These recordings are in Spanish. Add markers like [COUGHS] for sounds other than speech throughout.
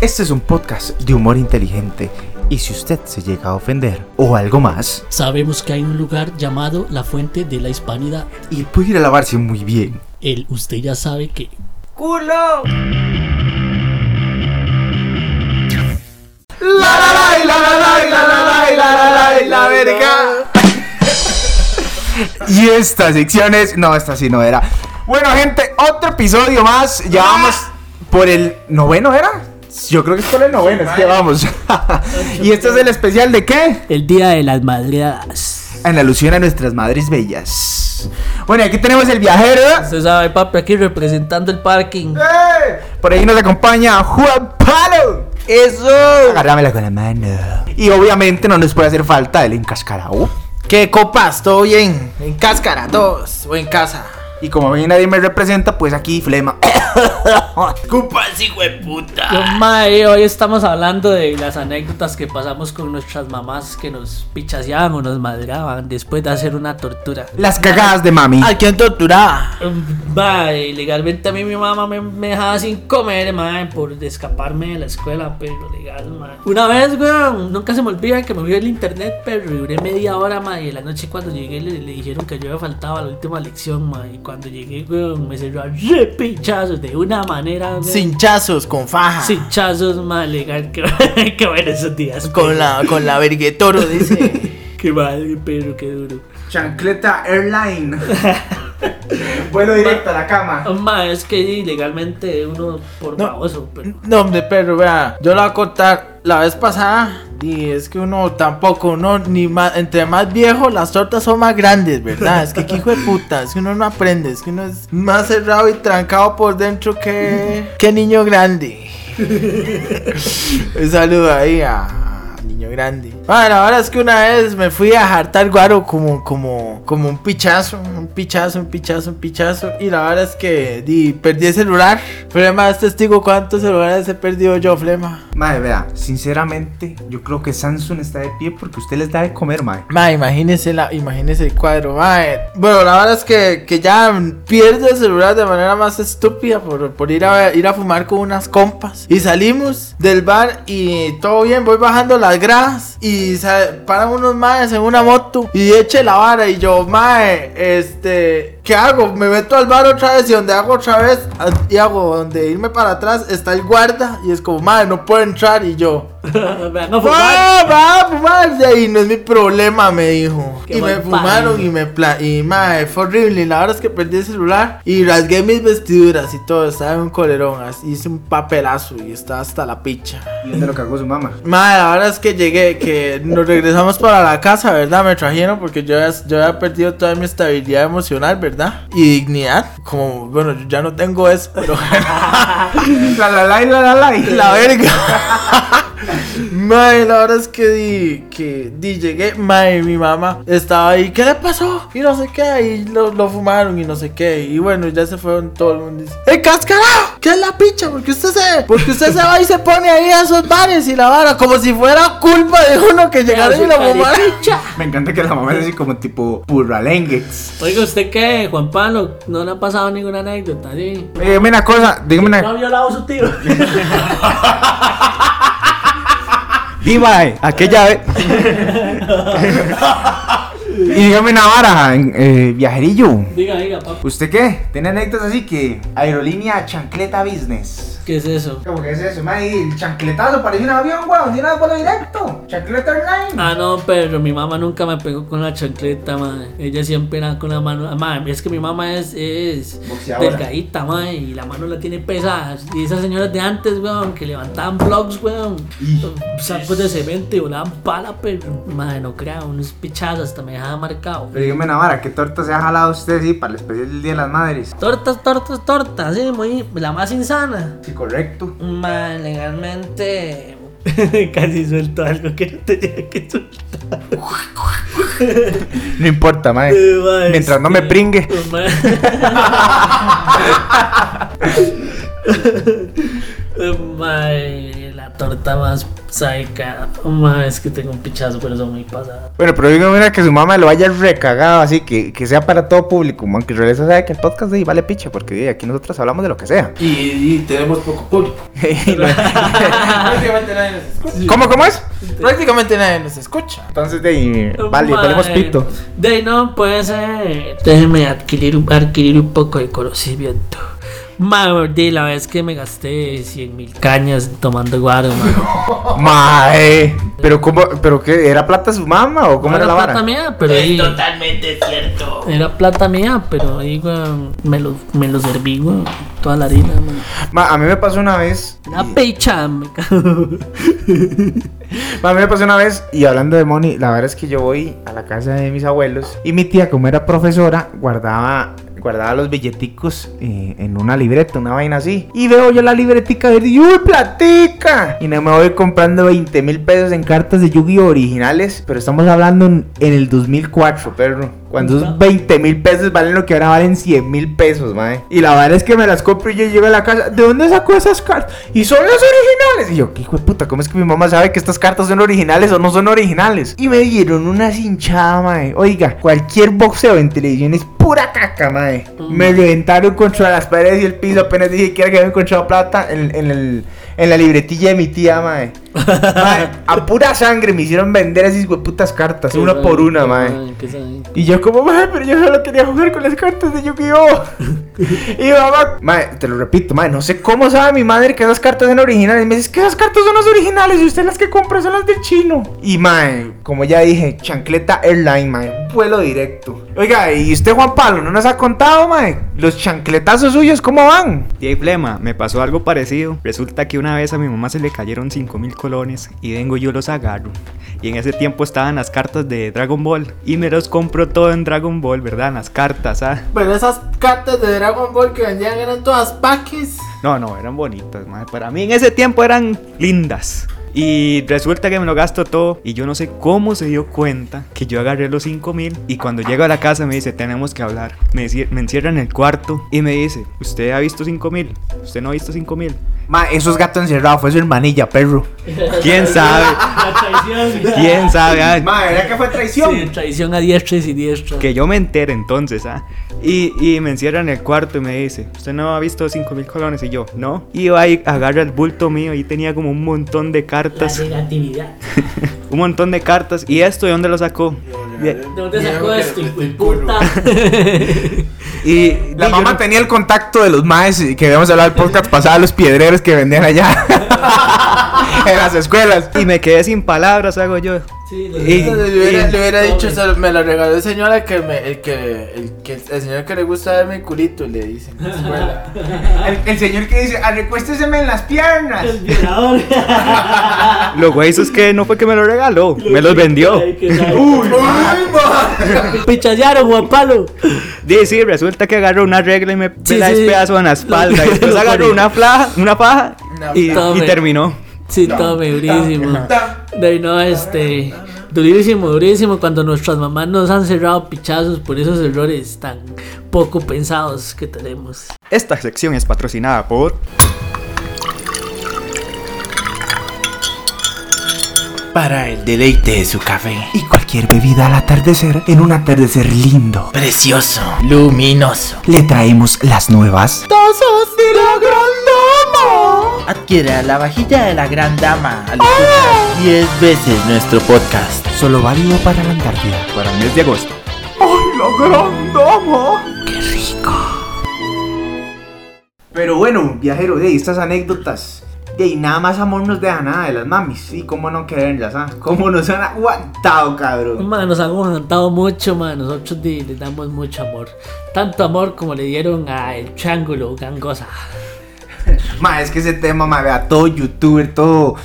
Este es un podcast de humor inteligente y si usted se llega a ofender o algo más, sabemos que hay un lugar llamado la Fuente de la Hispanidad. Y puede ir a lavarse muy bien. El usted ya sabe que... ¡Culo! la la la la la la lay, la la lay, la verga. [LAUGHS] y estas secciones, no, esta sí no era. Bueno, gente, otro episodio más. Ya ah. vamos por el noveno, ¿era? Yo creo que es por el noveno, es que vamos. [LAUGHS] y este es el especial de qué? El Día de las Madreadas. En alusión a nuestras madres bellas. Bueno, y aquí tenemos el viajero. Usted sabe, papi, aquí representando el parking. ¡Eh! Por ahí nos acompaña Juan Palo. ¡Eso! Agárramela con la mano. Y obviamente no nos puede hacer falta el encascarao. ¿Qué copas? ¿Todo bien? ¿En cáscara? ¿Todos? ¿O en casa? Y como a mí nadie me representa, pues aquí flema. [COUGHS] ¡Copas, hijo de puta! Yo, mae, hoy estamos hablando de las anécdotas que pasamos con nuestras mamás que nos pichaseaban o nos madreaban después de hacer una tortura. Las cagadas de mami. ¿A quién torturaba? Um, Mae, legalmente a mí mi mamá me, me dejaba sin comer, mae, por escaparme de la escuela, pero legal, mae. Una vez, weón, nunca se me olvida que me fui al internet, pero duré media hora, mae, y la noche cuando llegué le, le dijeron que yo me faltaba la última lección, mae, y cuando llegué, weón, me cerró a repichazos de una manera, weón. Cinchazos, con faja. Cinchazos, mae, legal, que, [LAUGHS] que bueno esos días. Con la, con la verguetoro, dice. [LAUGHS] Qué madre, pero qué duro. Chancleta Airline. [LAUGHS] [LAUGHS] Vuelo directo a la cama. Mae, es que legalmente uno por No. baboso, pero... No, hombre, perro, vea. Yo lo voy a contar la vez pasada. Y es que uno tampoco, uno ni más, entre más viejo, las tortas son más grandes, ¿verdad? Es que qué hijo de puta, es que uno no aprende, es que uno es más cerrado y trancado por dentro que, que niño grande. [LAUGHS] Un saludo ahí a niño grande. Bueno, ahora es que una vez me fui a jartar guaro como, como, como un pichazo, un pichazo, un pichazo, un pichazo. Y la verdad es que di, perdí el celular. Flema es testigo cuántos celulares he perdido yo, Flema. Madre, vea, sinceramente, yo creo que Samsung está de pie porque usted les da de comer, madre. Ma, imagínese, la, imagínese el cuadro, ma. eh. Bueno, la verdad es que, que ya pierde el celular de manera más estúpida por, por ir, a, ir a fumar con unas compas. Y salimos del bar y todo bien, voy bajando las gradas y sa- paran unos maes en una moto y eche la vara y yo, mae, este, ¿qué hago? Me meto al bar otra vez y donde hago otra vez ah, y hago donde irme para atrás está el guarda y es como, mae, no puedo entrar y yo. [LAUGHS] No fumar. Va, a fumarse ahí, no es mi problema, me dijo. Qué y me fumaron y me pla y mae, fue horrible. Y la verdad es que perdí el celular y rasgué mis vestiduras y todo, estaba en un colerón, así, hice un papelazo y estaba hasta la picha. ¿Y dónde lo cagó su mamá? Mae, la verdad es que llegué, que nos regresamos para la casa, ¿verdad? Me trajeron porque yo, ya- yo había perdido toda mi estabilidad emocional, ¿verdad? Y dignidad. Como, bueno, yo ya no tengo eso, pero... [LAUGHS] La la la y la la la. y- [LAUGHS] La verga. Mae, la verdad es que di, que di, llegué, mae, mi mamá estaba ahí, ¿qué le pasó? Y no sé qué, y lo, lo fumaron y no sé qué, y bueno, ya se fueron todo el mundo. Dice, ¡Eh, cascarao! ¿Qué es la picha? Porque usted se, porque usted se va y se pone ahí a esos bares y la vara, como si fuera culpa de uno que llegara y lo fumara. Me encanta que la mamá es así como tipo burralengues. Oiga, ¿usted qué, Juan Pablo? ¿No le ha pasado ninguna anécdota, sí? Eh, Dígame una cosa, dígame ¿No ha una. violado su tío? [LAUGHS] Viva, eh, aquella vez. y dígame una vara, eh, viajerillo. diga, diga, papá. ¿Usted qué? ¿Tiene anécdotas así que aerolínea chancleta business? ¿Qué es eso? ¿Cómo que es eso? Mae, el chancletazo parece un avión, weón. Tiene un vuelo directo. Chancleta airline. Ah, no, pero mi mamá nunca me pegó con la chancleta, madre. Ella siempre era con la mano. Madre, es que mi mamá es, es Boxeadora. delgadita, madre, y la mano la tiene pesada. Y esas señoras de antes, weón, que levantaban blogs, weón, sacos de cemento y volaban pala, pero, madre, no crea, unos pichazos hasta me dejaba marcado. Pero dígame una vara, ¿qué torta se ha jalado usted, sí, para el especial del Día de las Madres? Tortas, tortas, tortas, sí, muy, la más insana. Correcto. Man, legalmente. [LAUGHS] Casi suelto algo que no tenía que soltar. [LAUGHS] No importa, mae. Eh, mae, Mientras no me pringue. mae. [LAUGHS] Torta más saica. Mae, es que tengo un pichazo, pero son muy pasadas. Bueno, pero digo, mira que su mamá lo haya recagado así, que, que sea para todo público, man, que en realidad sabe que el podcast de ahí vale picha, porque di, aquí nosotros hablamos de lo que sea. Y, y tenemos poco público. [LAUGHS] [LAUGHS] Prácticamente nadie nos escucha. ¿Cómo, cómo es? Prácticamente nadie nos escucha. Entonces, de ahí, vale, Mae, tenemos pito. De ahí no, pues eh, déjeme adquirir, adquirir un poco de conocimiento. Mae, de la vez que me gasté 100 mil cañas tomando guaro, mae. [LAUGHS] Mae, pero cómo, pero qué, ¿era plata su mamá o cómo era la plata vara? mía, pero ahí, totalmente cierto. era plata mía, pero ahí, weón, me lo, me lo serví, weón, toda la harina, man. Ma, a mí me pasó una vez. Una pecha, me cago. [LAUGHS] Ma, a mí me pasó una vez, y hablando de money, la verdad es que yo voy a la casa de mis abuelos y mi tía, como era profesora, guardaba, guardaba los billeticos eh, en una libreta, una vaina así. Y veo yo la libretica verde y ¡Uy, platica! Y no me voy comprando 20 mil pesos en cartas de Yu-Gi-Oh! originales, pero estamos hablando en, en el 2004, perro. Cuando esos 20 mil pesos valen lo que ahora valen 100 mil pesos, mae. Y la verdad es que me las compro y yo llego a la casa. ¿De dónde sacó esas cartas? Y son las originales. Y yo, ¿qué hijo de puta? ¿Cómo es que mi mamá sabe que estas cartas son originales o no son originales? Y me dieron una cinchada, mae. Oiga, cualquier boxeo en televisión es pura caca, mae. Me reventaron contra las paredes y el piso. Apenas dije que era que había encontrado plata en, en el, en la libretilla de mi tía, mae. [LAUGHS] Mae, A pura sangre me hicieron vender esas putas cartas, una por una, mae. Y yo como, mae, pero yo solo quería jugar con las cartas de Yu-Gi-Oh! [LAUGHS] y mamá, mae, te lo repito, mae, no sé cómo sabe mi madre que esas cartas son originales. Me dice que esas cartas son las originales y usted las que compra son las del chino. Y mae, como ya dije, chancleta airline, mae, vuelo directo. Oiga, ¿y usted Juan Pablo no nos ha contado, mae? Los chancletazos suyos, ¿cómo van? Y ahí, Flema, me pasó algo parecido. Resulta que una vez a mi mamá se le cayeron 5 mil colones y vengo yo los agarro. Y en ese tiempo estaban las cartas de Dragon Ball y me los compro todo en Dragon Ball, ¿verdad? Las cartas, ¿ah? Pero esas cartas de Dragon Ball que vendían eran todas paques. No, no, eran bonitas, madre. Para mí en ese tiempo eran lindas. Y resulta que me lo gasto todo y yo no sé cómo se dio cuenta que yo agarré los 5 mil y cuando llego a la casa me dice tenemos que hablar. Me, me encierra en el cuarto y me dice, ¿usted ha visto 5 mil? ¿Usted no ha visto 5 mil? Mae, esos gatos encerrados fue su hermanilla, perro. ¿Quién sabe? [LAUGHS] La traición. ¿Quién sabe? Ay, Mae, ¿verdad que fue traición? Sí, traición a diestra y siniestra. que yo me entere entonces, ¿ah? Y, y me encierra en el cuarto y me dice, ¿usted no ha visto 5 mil colones? Y yo, no. Y va y agarra el bulto mío y tenía como un montón de La cartas. negatividad. [LAUGHS] un montón de cartas. ¿Y esto de dónde lo sacó? De- ¿De dónde Diego sacó hijo de culo. puta? [LAUGHS] y La mamá no- tenía el contacto de los maes que habíamos hablado del podcast [LAUGHS] pasado, los piedreros que vendían allá [LAUGHS] en las escuelas. y me quedé sin palabras, hago yo. Sí, lo Y- le hubiera, y- le hubiera dicho, me lo regaló el señor al que me, el que, el que, el señor que le gusta verme el culito, le dicen en la escuela. [LAUGHS] El, el señor que dice, "Ah, recuésteseme en las piernas. El violador. [LAUGHS] Lo güey es que no fue que me lo regaló, me los vendió. Qué sabe. Pichallaron, Juan Palo. Sí, sí, resulta que agarró una regla y me Sí, me la sí. despedazo en la espalda. [LAUGHS] Y después agarró una, flaja, una faja y, Tome. y terminó. Sí, tome, durísimo. De ahí no, este. Durísimo, durísimo. Cuando nuestras mamás nos han cerrado pichazos por esos errores tan poco pensados que tenemos. Esta sección es patrocinada por Para el deleite de su café. Y cualquier bebida al atardecer, en un atardecer lindo, Precioso, luminoso. le traemos las nuevas tazas de la gran dama. Adquiera la vajilla de la gran dama al escuchar 10 veces nuestro podcast. Solo válido para la Antártida. para el mes de agosto. ¡Ay, la gran dama! ¡Qué rico! Pero bueno, viajero, de estas anécdotas. De ahí nada más amor nos deja nada de las mamis. Y cómo no quererlas, ¿ah? ¿Cómo nos han aguantado, cabrón? Man, nos han aguantado mucho, man. Nosotros di- le damos mucho amor. Tanto amor como le dieron a el Triángulo Gangosa. Ma, es que ese tema, ma, vea, todo youtuber, todo.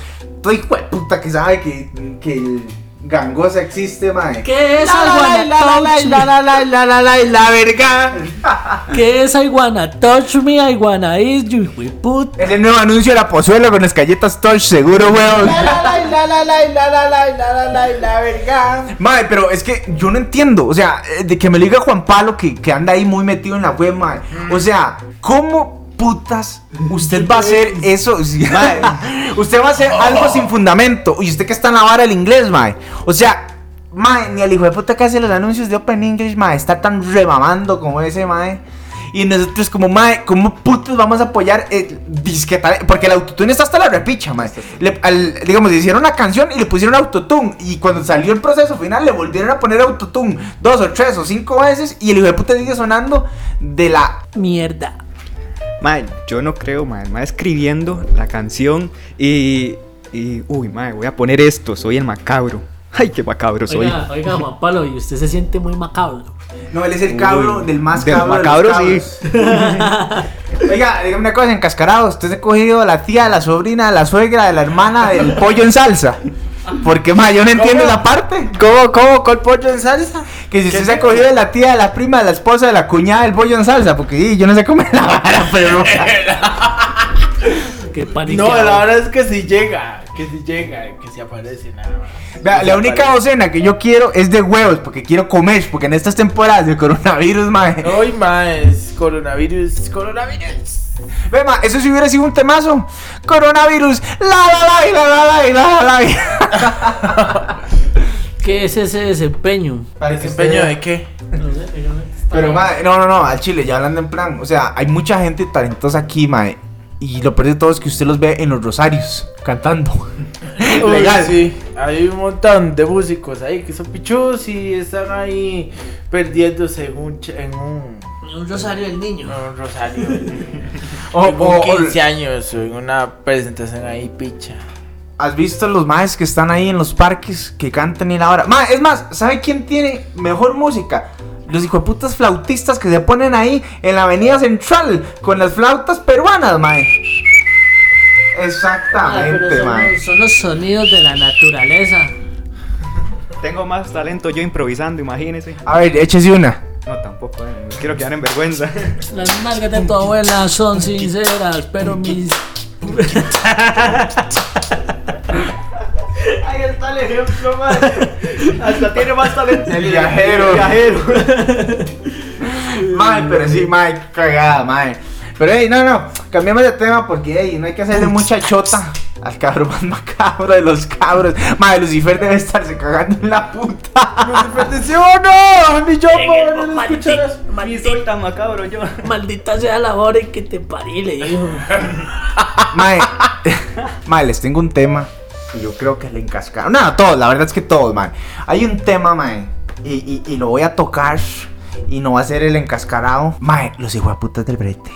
Todo hijo de puta que sabe que, que el gangosa existe, ma. ¿Qué es La la la la la la la la la la la la verga. ¿Qué es I wanna touch me? I wanna eat you, hijo de puta. Es el nuevo anuncio de la pozuela con las galletas Touch, seguro, weón. La la la la la la la la la la la la verga. Mae, pero es que yo no entiendo, o sea, eh, de que me lo diga Juan Pablo que, que anda ahí muy metido en la web, mae. O sea, ¿cómo putas usted va a hacer eso? [LAUGHS] Usted va a hacer algo sin fundamento. Y usted que está en la vara del inglés, mae. O sea, mae, ni el hijo de puta que hace los anuncios de Open English, mae, está tan remamando como ese, mae. Y nosotros como, mae, ¿cómo putos vamos a apoyar el disque tal- Porque el autotune está hasta la repicha, mae. Le- al- digamos, le hicieron una canción y le pusieron autotune. Y cuando salió el proceso final, le volvieron a poner autotune dos o tres o cinco veces. Y el hijo de puta sigue sonando de la Mierda. Mae, yo no creo, mae. Mae escribiendo la canción y. y uy, mae, voy a poner esto. Soy el macabro. [LAUGHS] Ay, qué macabro soy. Oiga, oiga, Juan Pablo, y usted se siente muy macabro. No, él es el cabro Uy, del más del cabro. de los macabro, cabros. [LAUGHS] Oiga, dígame una cosa, encascarado. Usted se ha cogido a la tía, a la sobrina, a la suegra, a la hermana del pollo en salsa. Porque, ma, yo no entiendo ¿Cómo? esa parte. ¿Cómo, cómo, con pollo en salsa? Que si usted ¿Qué se ha cogido de la tía, de la prima, de la esposa, de la cuñada del pollo en salsa. Porque sí, yo no sé comer la vara, pero. [LAUGHS] Qué. No, la verdad es que si llega, que si llega, que si aparece nada más. Vea, la única aparece. docena que yo quiero es de huevos, porque quiero comer. Porque en estas temporadas de coronavirus, ma. Hoy más, coronavirus, coronavirus. Ve, ma, eso sí hubiera sido un temazo. Coronavirus. La la la la la la la la. ¿Qué es ese desempeño? ¿Desempeño de qué? No sé, yo Pero, ma, no, no, no, al chile, ya hablando en plan. O sea, hay mucha gente talentosa aquí, ma. Y lo peor de todo es que usted los ve en los rosarios cantando. Uy, Sí, hay un montón de músicos ahí que son pichos y están ahí perdiéndose en un, en un un rosario del niño. un rosario. [LAUGHS] O, en o- un o- 15 años una presentación ahí picha. ¿Has visto los maes que están ahí en los parques que cantan y la hora? Mae, es más, ¿sabe quién tiene mejor música? Los hijueputas flautistas que se ponen ahí en la avenida central con las flautas peruanas, mae. Ah, Exactamente, son, mae. los, son los sonidos de la naturaleza. Tengo más talento yo improvisando, imagínese. A ver, échese una. No, tampoco, eh, no quiero quedar en vergüenza. [LAUGHS] Las nalgas de tu abuela son sinceras, pero mis. [LAUGHS] Ahí está el ejemplo, man. Hasta tiene más talento. El viajero. El viajero. [LAUGHS] Mae, pero sí, mae, cagada, mae. Pero hey, no, no, cambiamos de tema porque hey, no hay que hacerle mucha chota al cabrón más macabro de los cabros. Mae, Lucifer debe estarse cagando en la puta. ¡Perteneció no! ¡Ni yo puedo no Maldito- escuchar eso! Y maldita- soy tan macabro yo. Maldita sea la hora en que te parí, le dijo. [LAUGHS] Mae, [LAUGHS] mae, les tengo un tema y yo creo que le encascaron. No, todos, la verdad es que todos, mae. Hay un tema, mae, y, y, y lo voy a tocar y no va a ser el encascarado. Mae, los hijueputas del brete.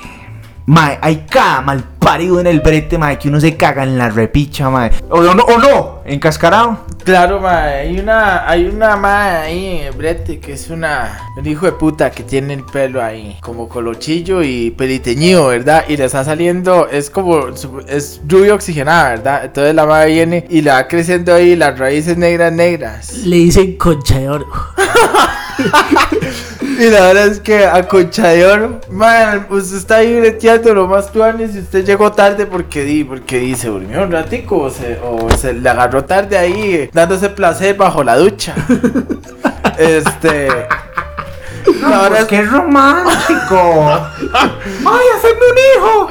Mae, hay cada mal parido en el brete, mae, que uno se caga en la repicha, mae. O no, o no, encascarado. Claro, ma, hay una, hay una ma ahí en Brete que es una, un hijo de puta que tiene el pelo ahí, como colochillo y peliteñido, ¿verdad? Y le está saliendo, es como, es rubio oxigenada, ¿verdad? Entonces la ma viene y le va creciendo ahí las raíces negras, negras. Le dicen concha de oro. [LAUGHS] Y la verdad es que a concha de oro, man, usted está ahí breteando lo más tuanes y usted llegó tarde porque di, porque di, se durmió un ratico o se, o se le agarró tarde ahí eh, dándose placer bajo la ducha. [LAUGHS] este. La verdad, Pues es, qué romántico. [LAUGHS] Ay, hacerme un hijo.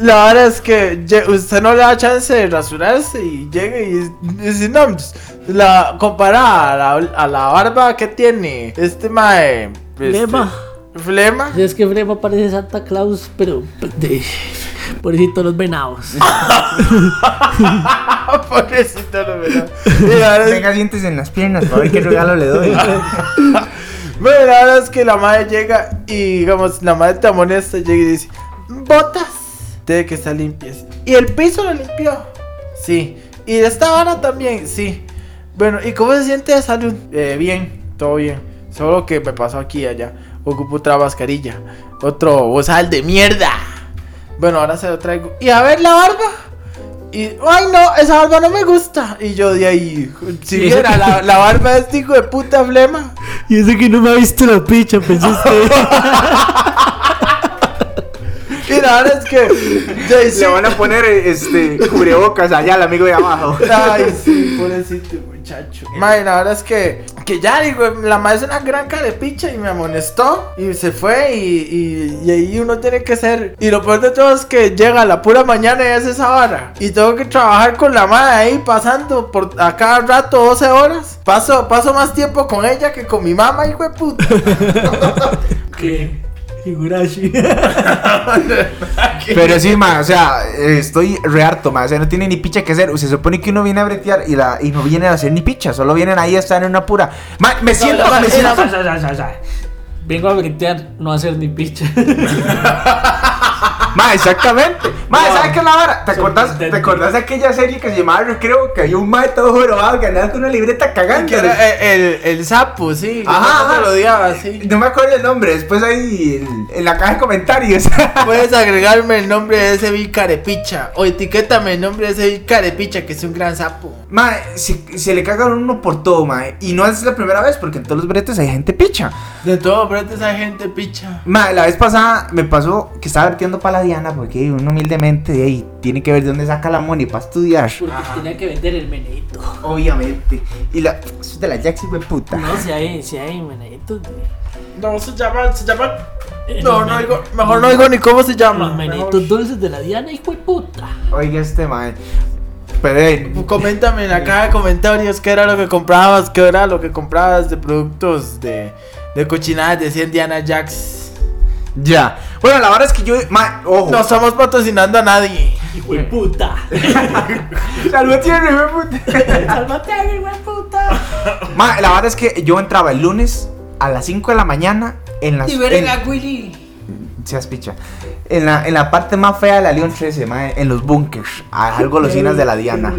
la verdad es que usted no le da chance de rasurarse y llega y dice, no, pues, la compara a la, a la barba que tiene este mae. Este, Flema. Flema. Es que Frema parece Santa Claus, pero. De, pobrecito los venados. [LAUGHS] Pobrecito, la verdad es Venga, dientes en las piernas para ver qué regalo le doy. [LAUGHS] Bueno, la verdad es que la madre llega y, digamos, la madre tan honesta llega y dice: Botas, debe que estar limpias. ¿Y el piso lo limpió? Sí. ¿Y esta vara también? Sí. Bueno, ¿y cómo se siente de salud? Eh, bien, todo bien. Solo que me pasó aquí y allá. Ocupo otra mascarilla. Otro bozal de mierda. Bueno, ahora se lo traigo. Y a ver la barba. Y, ay no, esa barba no me gusta. Y yo de ahí, si eso viera que- la, la barba de este hijo de puta flema. Y ese que no me ha visto la picha, pensó [LAUGHS] usted. Y la verdad es que. Le van a poner este cubrebocas allá al amigo de abajo. Ay, sí, pobrecito. muchacho. Mae, la verdad es que, que ya digo, la madre es una gran carepicha y me amonestó y se fue y, y, y ahí uno tiene que ser. Y lo peor de todo es que llega la pura mañana y es esa hora. Y tengo que trabajar con la madre ahí pasando por a cada rato 12 horas. Paso, paso más tiempo con ella que con mi mamá, hijo de puta. [LAUGHS] Higurashi. [LAUGHS] Pero sí, ma, o sea, estoy re harto, ma. O sea, no tiene ni picha que hacer. Se supone que uno viene a bretear y, la, y no vienen a hacer ni picha. Solo vienen ahí a estar en una pura. Ma, me siento, No, no, me siento. no. Vengo a gritear, no a hacer ni picha. [LAUGHS] Ma, exactamente. No. ¿sabes qué es la vara? ¿Te acordás. ¿Te acordás de aquella serie que se llamaba Recreo? Que había un mae todo jorobado que andaba con una libreta cagando. Que era el, el, el sapo, sí. Ajá, Yo ajá. te lo odiaba, sí. No me acuerdo el nombre. Después ahí en, en la caja de comentarios. [LAUGHS] Puedes agregarme el nombre de ese Bill Carepicha. O etiquétame el nombre de ese Bill Carepicha, que es un gran sapo. Ma, si, se le cagan uno por todo, ma. Y no es la primera vez, porque en todos los bretes hay gente picha. De todo, pero hay gente picha. Ma, la vez pasada me pasó que estaba vertiendo para la Diana, porque uno humildemente de ahí tiene que ver de dónde saca la money para estudiar. Porque tenía que vender el menedito. Obviamente. Y la. Eso es de la Jaxi, fue puta. No, si hay, si hay meneditos. de- No, se llama, se llama. eh, No, no digo, mejor no digo ni cómo se llama. Los meneditos dulces de la Diana, hijo de puta. Oiga, este, ma. Pero, eh, Coméntame en la caja de comentarios qué era lo que comprabas, qué era lo que comprabas de productos de, de cochinadas de 100 Diana Jax. Ya. Bueno, la verdad es que yo. Ma, ojo. No estamos patrocinando a nadie. Hijo de puta. Salud tiene. Sálvate, hijo de puta. Ma, la verdad es que yo entraba el lunes a las 5 de la mañana en las. Y veré en- a Willy. seas picha. En la, en la parte más fea de la León 13, ma, en los bunkers. A las golosinas de la Diana. [LAUGHS]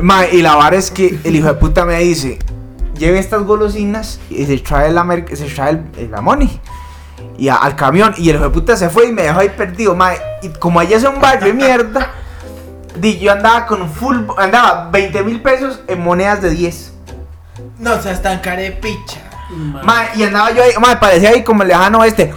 Ma, y la vara es que el hijo de puta me dice: Lleve estas golosinas y se trae la, mer- se trae el, la money. Y a- al camión. Y el hijo de puta se fue y me dejó ahí perdido, ma. Y como allá es un barrio de mierda, [LAUGHS] di, yo andaba con full. Andaba 20 mil pesos en monedas de 10. No seas tan carepicha. Ma, y andaba yo ahí, ma, parecía ahí como el lejano este.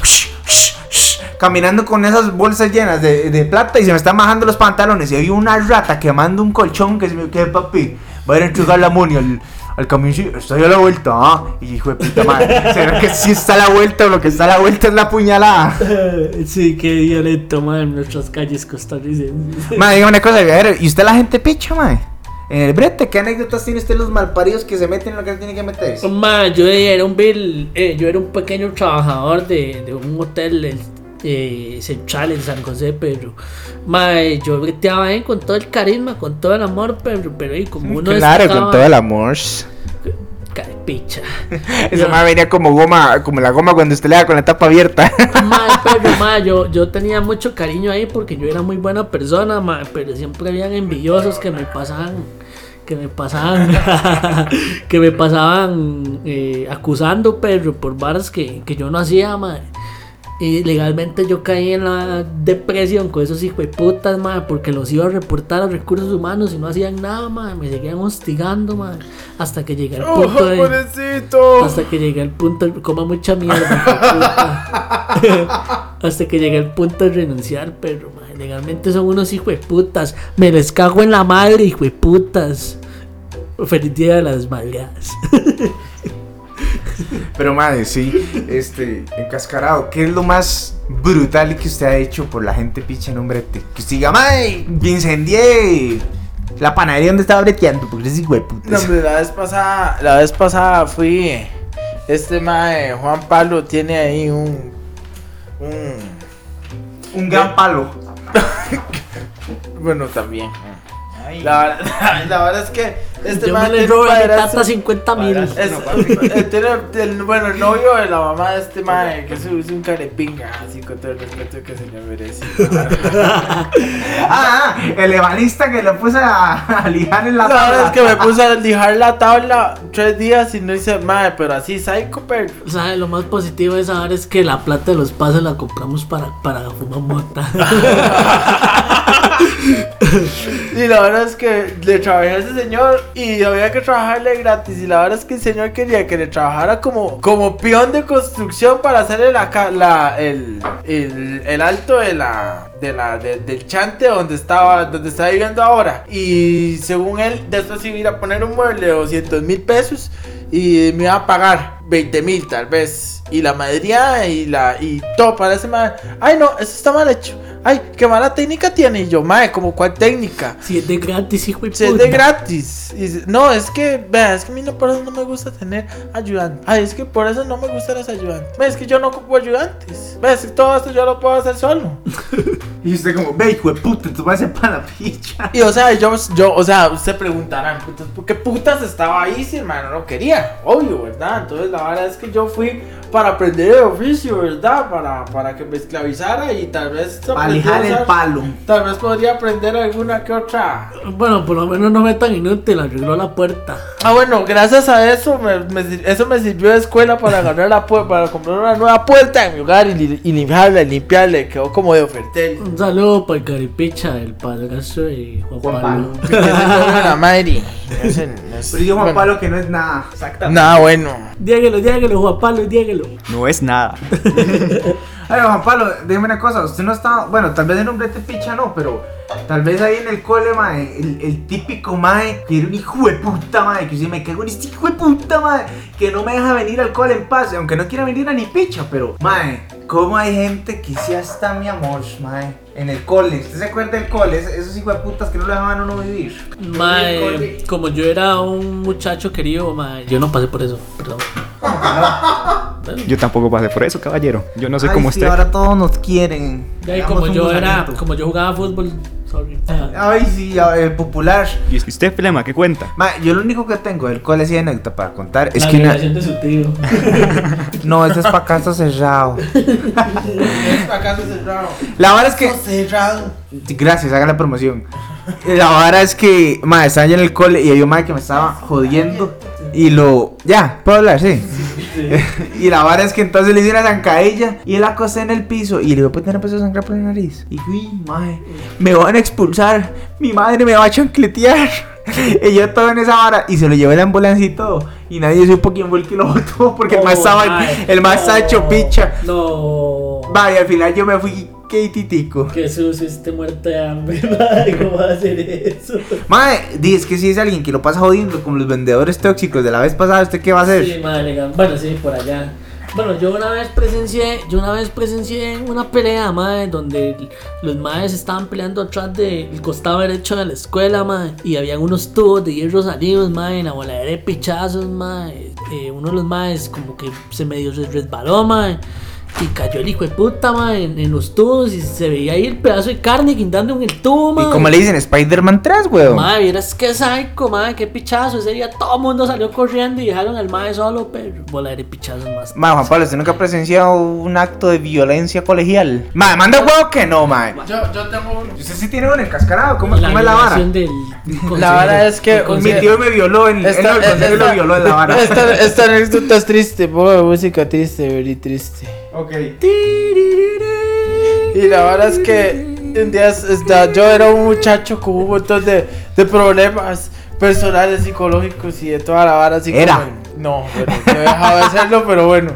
Caminando con esas bolsas llenas de, de plata y se me están bajando los pantalones. Y hay una rata quemando un colchón que se me queda, papi. Va a ir a entregar la money al, al camioncito. Estoy a la vuelta, ¿ah? Y hijo de puta madre. ¿Será que sí está a la vuelta o lo que está a la vuelta es la puñalada? [LAUGHS] Sí, qué violento, man, en nuestras calles costarricenses. [LAUGHS] Ma, dígame una cosa. ¿Y usted la gente picha, ma? En el brete, ¿qué anécdotas tiene usted los malparidos que se meten en lo que tienen que meterse? Ma, yo era un bill, eh, yo era un pequeño trabajador de, de un hotel el, eh, central en San José, pero ma, eh, yo breteaba ahí con todo el carisma, con todo el amor, pero, pero ahí como uno Claro, con todo el amor. Carepicha. [LAUGHS] Esa madre venía como goma, como la goma cuando usted le da con la tapa abierta. [LAUGHS] Ma, pero, ma, yo, yo tenía mucho cariño ahí porque yo era muy buena persona, ma, pero siempre habían envidiosos que me pasaban, que me pasaban, [LAUGHS] que me pasaban eh, acusando, perro, por varas que, que yo no hacía, ma. Y legalmente yo caí en la depresión con esos hijos de putas, ma, porque los iba a reportar a recursos humanos y no hacían nada, ma. Me seguían hostigando, ma, hasta que llegué al ¡Oh, punto de... pobrecito! Hasta que llegué al punto, coma mucha mierda. de. [LAUGHS] Hasta que llegué al punto de renunciar, pero madre, legalmente son unos hijos de putas. Me les cago en la madre, hijo de putas. Feliz día de las madreadas. [LAUGHS] [LAUGHS] Pero madre, sí, este, encascarado, ¿qué es lo más brutal que usted ha hecho por la gente picha en un brete? Que usted diga, madre, incendié la panadería donde estaba breteando, porque es hijo de No, putas. hombre, la vez pasada, la vez pasada fui. Este mae, Juan Pablo, tiene ahí un. Un. Un gran palo. [LAUGHS] Bueno, también. La, verdad- [LAUGHS] la verdad es que este Yo me le tiene un robo a mi padrastro- tata 50 mil. Es, eh, tiene el, bueno, el novio de la mamá de este mae, que es, un- es un carepinga, así con todo el respeto que se le merece. [LAUGHS] Ah, el evanista que lo puse a, a lijar en la La verdad tabla. es que me puse a lijar la tabla tres días y no hice mae, pero así psycho, pero. ¿Sabes? Lo más positivo de saber es que la plata de los pases la compramos para, para fumar mota. [LAUGHS] [LAUGHS] Y la verdad es que le trabajé a ese señor y había que trabajarle gratis. Y la verdad es que el señor quería que le trabajara como, como peón de construcción para hacerle la, la, el, el, el alto de la, de la, de- del chante donde estaba, donde estaba viviendo ahora. Y según él, después iba a ir a poner un mueble de 200 mil pesos y me iba a pagar 20 mil tal vez. Y la madría y la y todo para ese madre. Ay no, eso está mal hecho. Ay, qué mala técnica tiene. Y yo, madre, como cuál técnica. Si es de gratis, hijo de Si es de gratis. Y no, es que, vea, es que a mí no, por eso no me gusta tener ayudantes. Ay, es que por eso no me gustan los ayudantes. Es que yo no ocupo ayudantes. Vea, es que todo esto yo lo puedo hacer solo. [LAUGHS] Y usted como, ve, hijo de puta, tú vas a hacer para la picha. Y o sea, yo, yo, o sea, usted preguntarán, ¿por qué putas estaba ahí si hermano no quería? Obvio, ¿verdad? Entonces la verdad es que yo fui para aprender el oficio, ¿verdad? Para, para que me esclavizara y tal vez... El palo. Tal vez podría aprender alguna que otra. Bueno, por lo menos no fue tan inútil, arregló la puerta. Ah, bueno, gracias a eso, me, me eso me sirvió de escuela para agarrar la puerta, para comprar una nueva puerta en mi hogar y, y limpiarla, limpiarla, quedó como de ofertel. Un saludo para el caripicha, el padrastro de Juan Juan Pablo. [LAUGHS] la madre. Ese [LAUGHS] no es- Pero yo Juan bueno, Pablo que no es nada. Exactamente. Nada bueno. Diéguelo, diéguelo, Juan Pablo, diéguelo. No es nada. [LAUGHS] Ay, Juan Pablo, dígame una cosa, usted no está, bueno, tal vez en un brete picha no, pero tal vez ahí en el cole, mae, el, el típico mae, que era un hijo de puta, mae, que si me cago en este hijo de puta, mae, que no me deja venir al cole en paz, aunque no quiera venir a ni picha, pero, mae, ¿cómo hay gente que sí hasta mi amor, mae, en el cole? ¿Usted se acuerda del cole? Es- esos hijos de putas que no lo dejaban a uno vivir. Mae, como yo era un muchacho querido, mae, yo no pasé por eso, perdón. [LAUGHS] Yo tampoco pasé por eso, caballero. Yo no sé Ay, cómo sí, usted. ahora todos nos quieren. Ya, y Hagamos como un yo era, gusanito. como yo jugaba fútbol, sorry. Ah, Ay, sí, el popular. ¿Y usted, Flema, qué cuenta? Ma, yo lo único que tengo del cole así de anécdota para contar es la que una... de su tío. [LAUGHS] No, ese es para casa cerrado. ¿Acaso cerrado? La verdad es que... Cerrado. Gracias, haga la promoción. La verdad es que, ma, estaba yo en el cole y había un ma que me estaba jodiendo. Y lo... Ya, puedo hablar, sí. [LAUGHS] y la verdad es que entonces le hice una zancadilla y él la acosté en el piso. Y le digo, pues empezó a sangrar por la nariz. Y uy, mae, me van a expulsar. Mi madre me va a chancletear. [LAUGHS] Y yo todo en esa vara y se lo llevé la ambulancia y todo. Y nadie supo quién fue el que lo botó porque el más estaba, el más no, hecho picha. No. Vaya, al final yo me fui Titico. Qué sucio este muerto de hambre, [LAUGHS] madre, ¿cómo va a hacer eso? Di, es que si es alguien que lo pasa jodiendo como los vendedores tóxicos de la vez pasada, ¿usted qué va a hacer? Sí, madre, bueno, sí, por allá. Bueno, yo una vez presencié, yo una vez presencié una pelea, madre, donde los madres estaban peleando atrás del costado derecho de la escuela, madre, y habían unos tubos de hierro salidos, madre, en la voladera de pichazos, madre. Eh, uno de los madres como que se medio res- resbaló, madre. Y cayó el hijo de puta, madre, en, en los tubos y se veía ahí el pedazo de carne guindando en el tubo, Y madre. como le dicen, Spider-Man 3, weón. Madre, vieras que psycho, madre, qué pichazo. Ese día todo el mundo salió corriendo y dejaron al madre solo, pero volar de pichazos más. Mae, Juan Pablo, ¿usted nunca ha presenciado un acto de violencia colegial? Mae, manda huevo que no, mae. Yo, yo tengo uno. Usted sí tiene un encascarado, ¿cómo, cómo es la vara? violación del- La vara es que Mi tío me violó en Esta- él el consejo esta- lo violó en la vara. Esta, esta anécdota es triste, de música triste, very triste. Ok. Y la verdad es que un día es- esta- yo era un muchacho con un montón de, de problemas personales, psicológicos y de toda la vara. Así como- Era. no, bueno, yo he dejado de hacerlo, [LAUGHS] pero bueno,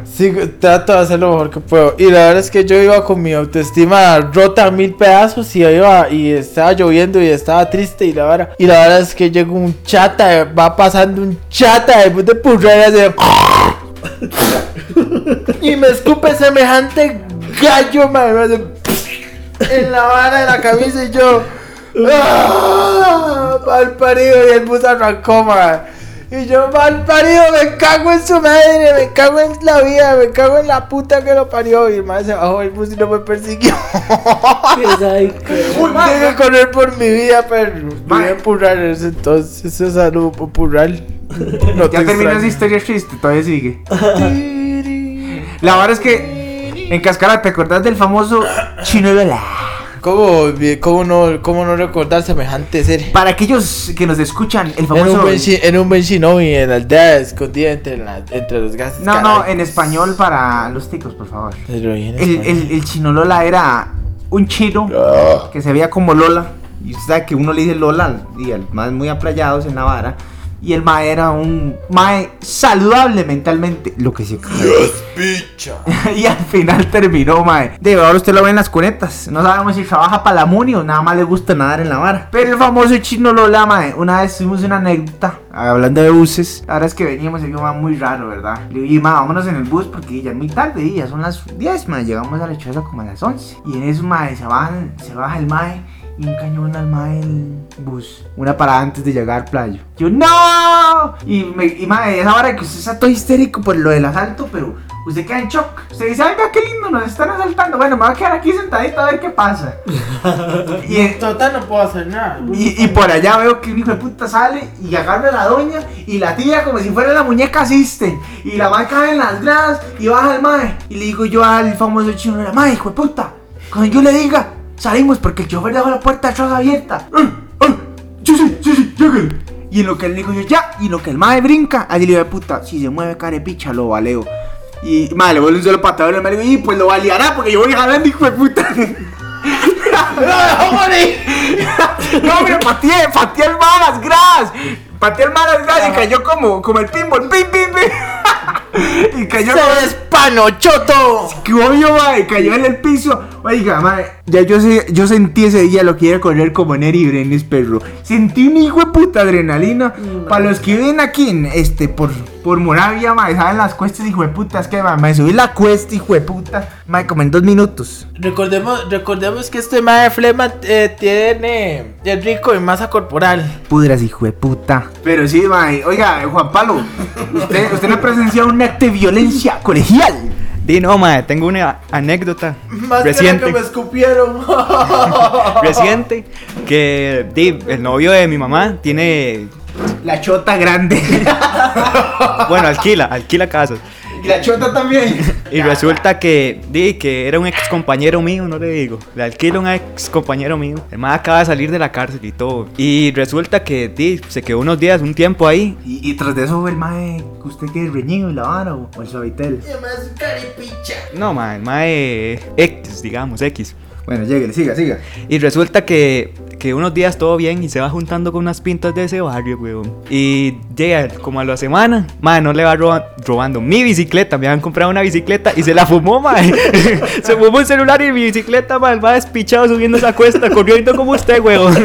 trato de hacer lo mejor que puedo. Y la verdad es que yo iba con mi autoestima rota a mil pedazos y iba y estaba lloviendo y estaba triste y la vara. Y la verdad es que llega un chata, va pasando un chata de, de purreras de... [LAUGHS] y me escupe semejante gallo, hace en la vara de la camisa y yo. ¡Ah! Mal parido y el bus arrancó, man. Y yo, mal parido, me cago en su madre, me cago en la vida, me cago en la puta que lo parió. Y el man se bajó del bus y no me persiguió. Tengo que correr por mi vida, perro. Voy a empurrar en ese entonces. Eso es algo popular. No Ya te terminó esa historia triste, todavía sigue. La verdad es que en Cascada, ¿te acordás del famoso Chino de la? ¿Cómo, cómo, no, ¿Cómo no recordar semejante serie? Para aquellos que nos escuchan, el famoso. un, buen, shi- en un buen shinobi en la aldea escondida entre, la- entre los gases. No, no, en español para los ticos, por favor. Pero El, el, el chino Lola era un chino Ah. que se veía como Lola Y usted sabe que uno le dice Lola y el más muy aplayados en la vara. Y el mae era un mae saludable mentalmente. Lo que se [LAUGHS] y al final terminó, mae. De ahora usted lo ve en las cunetas. No sabemos si trabaja para la Muni o nada más le gusta nadar en la vara. Pero el famoso chino Lola, mae. Una vez tuvimos una anécdota hablando de buses. Ahora es que veníamos y va muy raro, ¿verdad? Le digo, y mae, vámonos en el bus porque ya es muy tarde. Y ya son las 10, mae. Llegamos a la choza como a las 11. Y en eso, mae, se baja, se baja el mae un cañón al mae el bus. Una parada antes de llegar al playo. Yo, ¡No! Y, me, y mae, esa hora que usted está todo histérico por lo del asalto, pero usted queda en shock. Usted dice, ay, vea qué lindo, nos están asaltando. Bueno, me voy a quedar aquí sentadito a ver qué pasa. [LAUGHS] y, eh, Total, no puedo hacer nada. y, y por allá veo que un hijo de puta sale y agarra a la doña y la tira como si fuera la muñeca asiste. Y la mae cae en las gradas y baja el mae. Y le digo yo al famoso chino, la mae, hijo de puta, cuando yo le diga, salimos porque el chofer dejó la puerta atrás abierta. Sí, sí, sí, sí, lléguenle. Y en lo que él dijo yo, ya, y en lo que el mae brinca, allí le digo, puta, si se mueve carepicha, lo valeo. Y, mae, le vuelve un solo patadón y me digo, y pues lo baleará porque yo voy jalando, hijo de puta. [LAUGHS] No, hombre, pateé, pateé el mar a las gras. Pateé el mar a las gras y cayó como, como el pinball. Pim, pim, pim. Y cayó. ¡Se despanochoto! Que obvio, mae, cayó en el piso. Oiga, mae, ya yo, sé, yo sentí ese día lo que iba a correr como Neri Brenes, perro. Sentí un hijo de puta adrenalina. Para los que viven aquí, en, este, por, por Moravia, mae, saben las cuestas, hijo de puta. Es que, mae, me subí la cuesta, hijo de puta. Mae, como en dos minutos. Recordemos, recordemos que este mae de flema eh, tiene es rico en masa corporal. Pudras, hijo de puta. Pero sí, mae. Oiga, Juan Pablo, usted, usted no ha presenciado un acto de violencia colegial. Di, no, mae, tengo una anécdota Más que reciente. que me escupieron. [LAUGHS] reciente que di, el novio de mi mamá tiene La chota grande. [LAUGHS] bueno alquila alquila casas Y la chota también. [LAUGHS] y resulta que di que era un ex compañero mío no le digo. Le alquila un ex compañero mío. El mae acaba de salir de la cárcel y todo. Y resulta que di, se quedó unos días un tiempo ahí. Y, y tras de eso el mae que usted que reñido y la vara o, o el suavitel. no mae el mae X digamos X Bueno, llegue, siga, siga. Y resulta que, que unos días todo bien y se va juntando con unas pintas de ese barrio, weón. Y llega como a la semana, madre, no le va roba- robando mi bicicleta. Me habían comprado una bicicleta y se la fumó, madre. [LAUGHS] se fumó el celular y mi bicicleta, madre, va despichado subiendo esa cuesta, corriendo como usted, weón.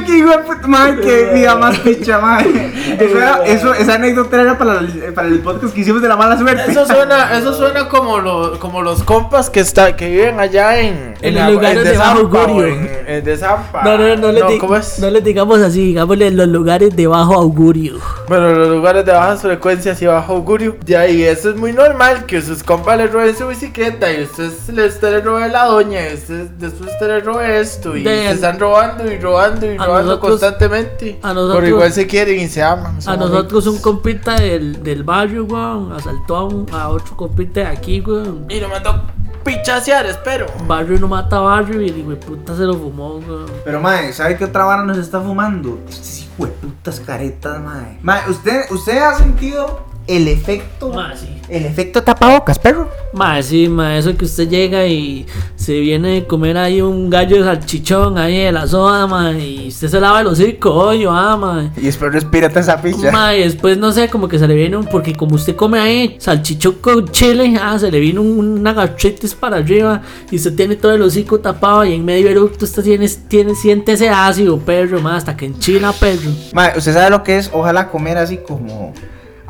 ¡Mae, qué hijo de qué vida más picha, mae! Eso, era- eso, esa anécdota era para, el- para el podcast que hicimos de la mala suerte. Eso suena, [LAUGHS] eso suena como, lo- como los compas que está, que viven allá en, En los lugares de bajo Zampa, augurio. En, de Zampa. No, no, no, le di- ¿cómo es? no les digamos así, digámosle los lugares de bajo augurio. Bueno, los lugares de bajas frecuencias y bajo augurio. De ahí, eso es muy normal que sus compas le roben su bicicleta y usted, le, usted le robe la doña y usted, después usted le robe esto y De- se están robando y robando y robando nosotros- constantemente. a nosotros- Pero igual se quieren y se aman. A nosotros un amigos. compita del, del barrio, weón, asaltó a, un- a otro compita de aquí, weón. Y lo mandó pichasear, espero. Barrio no mata barrio y el hijo de puta se lo fumó, weón. Pero, mae, ¿sabe qué otra vara nos está fumando? Estos hijo de putas caretas, mae. Mae, ¿usted, ¿usted ha sentido el efecto? Ma, sí. El efecto tapabocas, perro. Ma, sí, ma, eso que usted llega y se viene a comer ahí un gallo de salchichón ahí de la soda, ma, y usted se lava el hocico, oye, ah, ma. Y después respírate esa picha. Ma, y después no sé, como que se le viene un, porque como usted come ahí salchichón con chile, ah, se le viene un- una gastritis para arriba y usted tiene todo el hocico tapado y en medio eructo usted tiene, tiene, siente ese ácido, perro, ma, hasta que enchila, perro. Mae, ¿usted sabe lo que es? Ojalá comer así como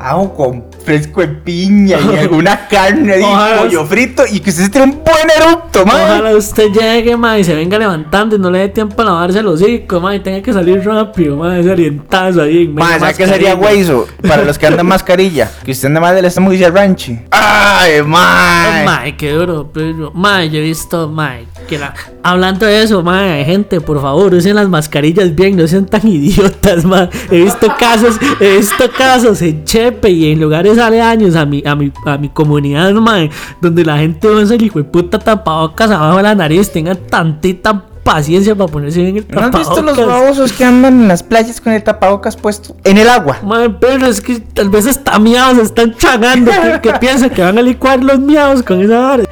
ajo con fresco de piña y alguna [LAUGHS] carne Ojalá- pollo frito y que usted se tiene un buen eructo, mae. Ojalá usted llegue, ma, y se venga levantando y no le dé tiempo a lavarse el hocico, ma, y tenga que salir rápido, ma, ese orientazo ahí. en medio Mae, de ¿sabe qué sería hueso? Para los que andan [LAUGHS] mascarilla. Que usted anda más del estamos dice ranchi. ¡Ay, mae! Mae, qué duro, pero. Mae, yo he visto, que la. Hablando de eso, mae, gente, por favor, usen las mascarillas bien, no sean tan [LAUGHS] idiotas, mae. He visto casos, he visto casos en Chepe y en lugares aledaños a mi, a mi, a mi comunidad, mae, donde la gente usa el hijo de puta tapabocas abajo de la nariz, tengan tantita paciencia para ponerse bien el ¿No has tapabocas. visto los babosos que andan en las playas con el tapabocas puesto en el agua? Mae, pero es que tal vez hasta miados están chagando. que, piensan que van a licuar los miados con esa vara.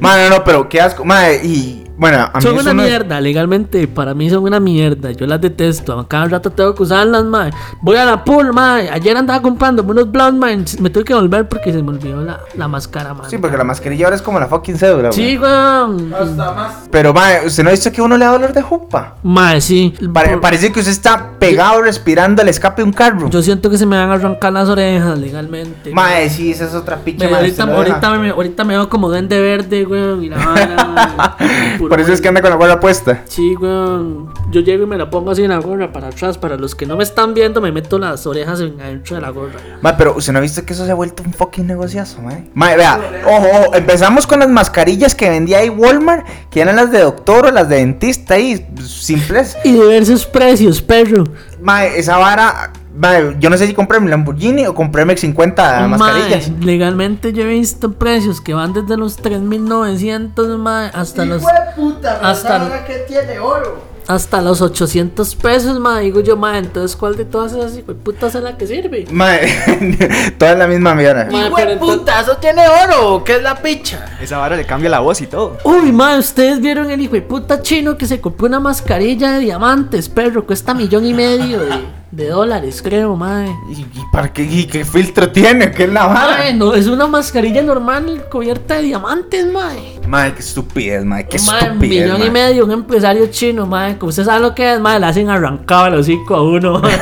Mae, no, no, pero qué asco. Mae, y Bueno, a mí Son una no mierda, legalmente, para mí son una mierda. Yo las detesto. Cada rato tengo que usarlas, mae. Voy a la pool, mae. Ayer andaba comprando unos blonde, mae. Me tuve que volver porque se me olvidó la, la máscara, mae. Sí, porque la mascarilla ahora es como la fucking cédula, Sí, güey. weón. Hasta más. Pero, mae, ¿usted no ha visto que a uno le da dolor de jupa? Mae, sí. Pare- Por- parece que usted está pegado respirando el escape de un carro. Yo siento que se me van a arrancar las orejas legalmente. Mae, sí, esa es otra picha, mae, ahorita, ahorita, me, ahorita me veo como duende verde, weón. Y la vara, [LAUGHS] Por eso es que anda con la gorra puesta. Sí, weón. Yo llego y me la pongo así en la gorra para atrás. Para los que no me están viendo, me meto las orejas en, adentro de la gorra. Mae, pero usted no ha visto que eso se ha vuelto un fucking negociazo, mae. Mae, vea, ojo, ojo, empezamos con las mascarillas que vendía ahí Walmart, que eran las de doctor o las de dentista ahí, simples. Y diversos precios, perro. Mae, esa vara, mae, yo no sé si compré mi Lamborghini o compré mi 50 mascarillas. Legalmente yo he visto precios que van desde los 3.900 mae, hasta los puta, hasta- hasta que tiene oro. hasta los 800 pesos, mae. Digo yo, mae, entonces ¿cuál de todas esas putas es la que sirve? Mae, [LAUGHS] toda la misma mierda. Hijo pero puta, eso tiene oro. ¿Qué es la picha? Esa vara le cambia la voz y todo. Uy, mae, ustedes vieron el hijo de puta chino que se compró una mascarilla de diamantes, perro, cuesta millón y medio de, de dólares, creo, mae. ¿Y, y para qué, y qué filtro tiene? ¿Qué es la vara? No, es una mascarilla normal cubierta de diamantes, mae. Mae, qué estupidez, mae, qué Mae, estupidez. millón mae. y medio, un empresario chino, mae. Como usted sabe lo que es, mae, le hacen arrancado el hocico a uno. [LAUGHS]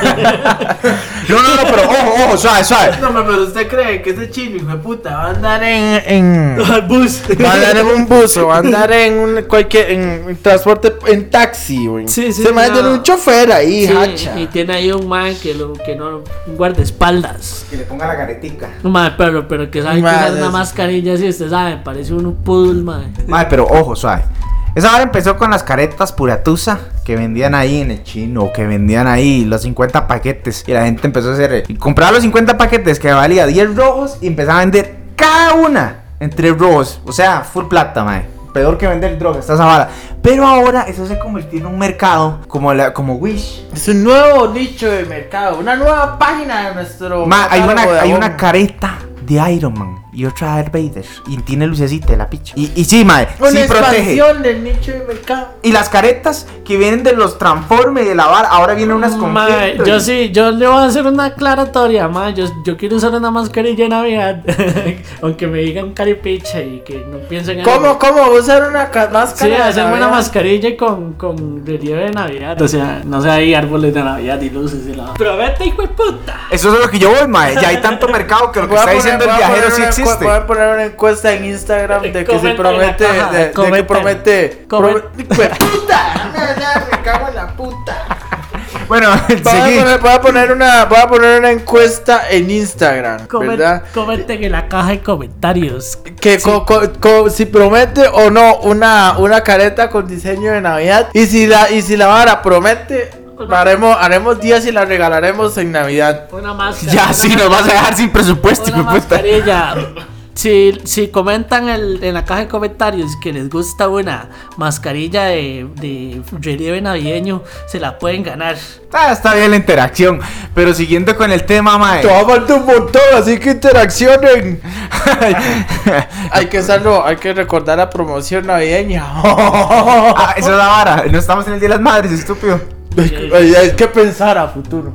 No, no, no, pero ojo, ojo, suave, suave. No, pero usted cree que ese chino, hijo de puta, va a andar en. en... [LAUGHS] Al bus. Va a andar en un bus o va a andar en un cualquier en, en transporte en taxi, güey. Sí, sí, Se no. tiene un chofer ahí, Sí, hacha. y tiene ahí un man que, lo, que no un guardaespaldas. Que le ponga la caretica. No, mae, pero, pero que sabe que usar una es- mascarilla así, usted sabe, parece un poodle, mae. Mae, pero ojo, suave. Esa hora empezó con las caretas puratusa que vendían ahí en el chino, que vendían ahí los 50 paquetes. Y la gente empezó a hacer. Y compraba los 50 paquetes que valía 10 rojos y empezaba a vender cada una en 3 rojos. O sea, full plata, mae. Peor que vender droga, esta esa. Pero ahora eso se convirtió en un mercado como, la, como Wish. Es un nuevo nicho de mercado, una nueva página de nuestro. Ma, hay, una, hay una careta de Iron Man y otra Darth Vader. Y tiene lucecita de la picha. Y, y sí, mae, Una sí protege. expansión del nicho de mercado. Y las caretas que vienen de los Transformers y de la vara, ahora vienen unas con Mae, yo y- sí, yo le voy a hacer una aclaratoria, mae. Yo, yo quiero usar una mascarilla de Navidad. [LAUGHS] Aunque me digan caripicha y que no piensen en. ¿Cómo, cómo? ¿Usar una ca- máscara? Sí, de hacerme una mascarilla con, con relieve de Navidad. O sea, no sé, hay árboles de Navidad y luces y la. Pero vete, hijo de puta. Eso es lo que yo voy, mae. Ya hay tanto mercado que lo que está poner- diciendo el viajero sí encue- existe. Voy a poner una encuesta en Instagram de que se promete. De, de que promete. Comenta. prome- ¡Hijo de puta! [LAUGHS] Me cago en la puta. Bueno, Voy a, [LAUGHS] poner, voy a poner una, voy a poner una encuesta en Instagram, Comen- ¿verdad? Comenten en la caja de comentarios. Que co- co- co- si promete o no una, una careta con diseño de Navidad. Y si la, y si la vara promete, haremos, haremos días y la regalaremos en Navidad. Una máscara. Ya, sí, nos vas a dejar sin presupuesto, Una mascarilla. Si, si comentan el- en la caja de comentarios que les gusta una mascarilla de, de relieve navideño, se la pueden ganar. Ah, está bien la interacción. Pero siguiendo con el tema, mae. Te va a faltar un montón, así que interaccionen. [LAUGHS] hay que hacerlo, hay que recordar la promoción navideña. Ah, esa es la vara. No estamos en el Día de las Madres, estúpido. hay, hay que pensar a futuro.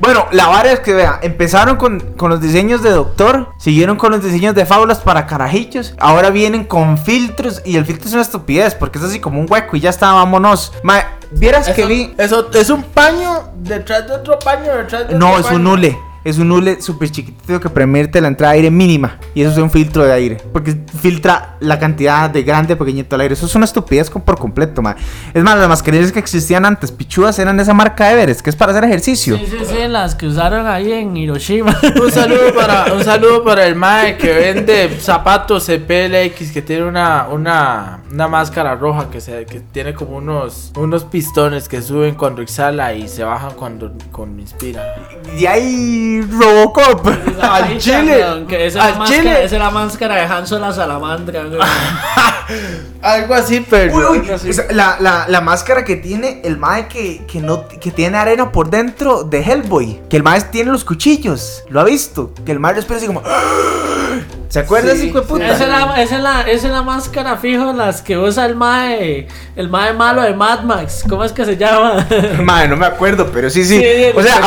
Bueno, la vara es que, vea, empezaron con, con los diseños de doctor, siguieron con los diseños de fábulas para carajillos, ahora vienen con filtros y el filtro es una estupidez porque es así como un hueco y ya está, vámonos. Mae, vieras que vi... eso es un paño detrás de otro paño detrás de No, otro es paño. un hule. Es un hule súper chiquitito que permite la entrada de aire mínima. Y eso es un filtro de aire. Porque filtra la cantidad de grande, pequeñito al aire. Eso es una estupidez por completo, ma. Es más, las mascarillas que existían antes, pichudas, eran de esa marca Everest, que es para hacer ejercicio. Sí, sí, sí, las que usaron ahí en Hiroshima. [LAUGHS] Un saludo para un [LAUGHS] saludo para el mae que vende zapatos en PLX que tiene una una, una máscara roja que se que tiene como unos unos pistones que suben cuando exhala y se bajan cuando cuando inspira. Y ahí Robocop. [LAUGHS] Al chile, Que esa, es al la máscara, chile. esa es la máscara de Hanso la salamandra. [LAUGHS] Algo así, pero Uy, uy, algo así. esa- la, la, la máscara que tiene el mae que, que, no, que tiene arena por dentro de Hellboy. Que el mae tiene los cuchillos. ¿Lo ha visto? Que el mae respira así como. [GASPS] ¿Se acuerdan, Sí, hijo de puta? Esa es, la, esa, es la, esa es la máscara fijo, las que usa el mae, el mae malo de Mad Max. ¿Cómo es que se llama? [LAUGHS] Madre, no me acuerdo, pero sí, sí. O sea,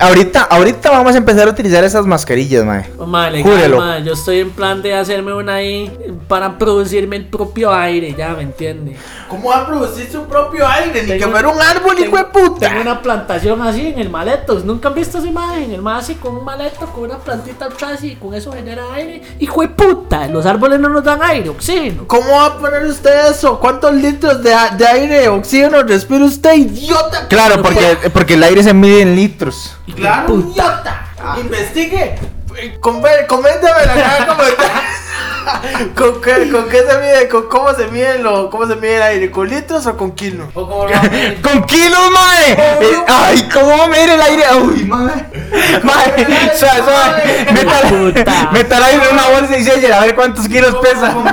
ahorita, ahorita vamos a empezar a utilizar esas mascarillas, madre. Oh, mae, Júrelo. mae, Yo estoy en plan de hacerme una ahí para producirme el propio aire, ya, ¿me entiende? ¿Cómo va a producir su propio aire? Ni que Tengo- fuera un árbol, hijo de puta. Tengo una plantación así en el maletos. ¿Nunca han visto esa imagen? El mae así con un maleto, con una plantita atrás y con eso genera aire. ¡Hijo de puta! Los árboles no nos dan aire, oxígeno. ¿Cómo va a poner usted eso? ¿Cuántos litros de, de aire, oxígeno respira usted, idiota? Claro, porque, porque el aire se mide en litros. Claro, idiota. Investigue. Com- Coméntame la cara como [LAUGHS] [LAUGHS] ¿Con qué, ¿Con qué se mide? ¿Con cómo se mide lo, cómo se mide el aire? ¿Con litros o con kilos? [LAUGHS] ¡Con kilos, mae! Eh, ¡Ay, cómo va a medir el aire! ¡Uy, mae! [LAUGHS] ¡Mae! Suave, suave. Meta, meta el aire en una bolsa y sella, a ver cuántos kilos pesa. ¿Cómo,